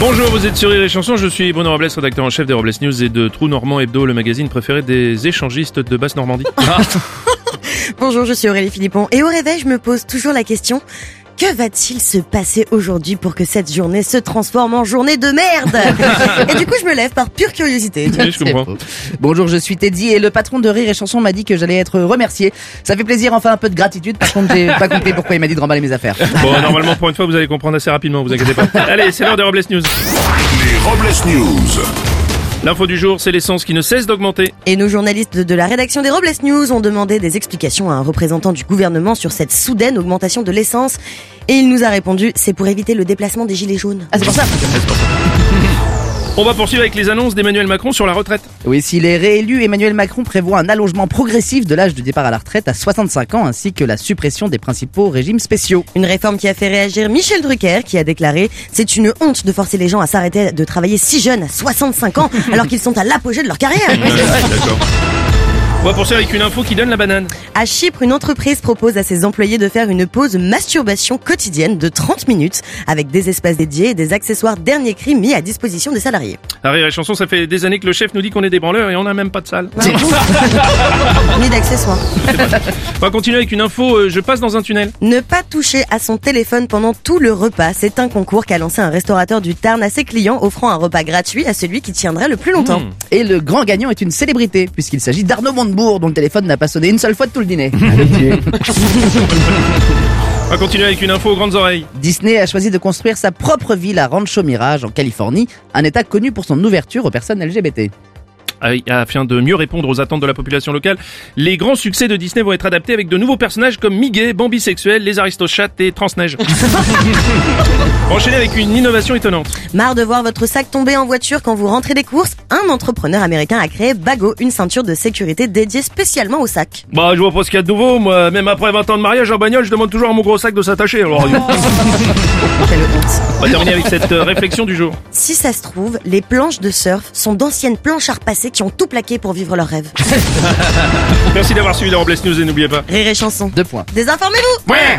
Bonjour, vous êtes sur Rire et Chanson, je suis Bruno Robles, rédacteur en chef des Robles News et de Trou Normand Hebdo, le magazine préféré des échangistes de Basse-Normandie. Bonjour, je suis Aurélie Philippon et au réveil, je me pose toujours la question que va-t-il se passer aujourd'hui pour que cette journée se transforme en journée de merde Et du coup, je me lève par pure curiosité. oui, je comprends. Bonjour, je suis Teddy et le patron de Rire et Chanson m'a dit que j'allais être remercié. Ça fait plaisir, enfin un peu de gratitude. Par contre, j'ai pas compris pourquoi il m'a dit de remballer mes affaires. Bon, normalement, pour une fois, vous allez comprendre assez rapidement, vous inquiétez pas. Allez, c'est l'heure des Robles News. Les Robles News. L'info du jour, c'est l'essence qui ne cesse d'augmenter. Et nos journalistes de la rédaction des Robles News ont demandé des explications à un représentant du gouvernement sur cette soudaine augmentation de l'essence. Et il nous a répondu, c'est pour éviter le déplacement des gilets jaunes. Ah, c'est pour ça On va poursuivre avec les annonces d'Emmanuel Macron sur la retraite. Oui, s'il est réélu, Emmanuel Macron prévoit un allongement progressif de l'âge de départ à la retraite à 65 ans, ainsi que la suppression des principaux régimes spéciaux. Une réforme qui a fait réagir Michel Drucker, qui a déclaré « C'est une honte de forcer les gens à s'arrêter de travailler si jeunes, à 65 ans, alors qu'ils sont à l'apogée de leur carrière !» D'accord. On va poursuivre avec une info qui donne la banane. À Chypre, une entreprise propose à ses employés de faire une pause masturbation quotidienne de 30 minutes, avec des espaces dédiés et des accessoires dernier cri mis à disposition des salariés. Rire et Chanson, ça fait des années que le chef nous dit qu'on est des branleurs et on n'a même pas de salle. Ni d'accessoires. On va continuer avec une info, euh, je passe dans un tunnel. Ne pas toucher à son téléphone pendant tout le repas, c'est un concours qu'a lancé un restaurateur du Tarn à ses clients, offrant un repas gratuit à celui qui tiendrait le plus longtemps. Mmh. Et le grand gagnant est une célébrité, puisqu'il s'agit d'Arnaud Montebourg, dont le téléphone n'a pas sonné une seule fois de tout le dîner. On va continuer avec une info aux grandes oreilles. Disney a choisi de construire sa propre ville à Rancho Mirage, en Californie, un état connu pour son ouverture aux personnes LGBT. Afin de mieux répondre aux attentes de la population locale, les grands succès de Disney vont être adaptés avec de nouveaux personnages comme Mickey, Bambi sexuel, les Aristochats et Transneige. Enchaîner avec une innovation étonnante. Marre de voir votre sac tomber en voiture quand vous rentrez des courses Un entrepreneur américain a créé Bago, une ceinture de sécurité dédiée spécialement au sac. Bah, je vois pas ce qu'il y a de nouveau. Moi, même après 20 ans de mariage en bagnole, je demande toujours à mon gros sac de s'attacher. Alors, Quelle honte. on va terminer avec cette euh, réflexion du jour. Si ça se trouve, les planches de surf sont d'anciennes planches à repasser qui ont tout plaqué pour vivre leur rêve. Merci d'avoir suivi les Robles News et n'oubliez pas. Rire et chanson. Deux points. Désinformez-vous Ouais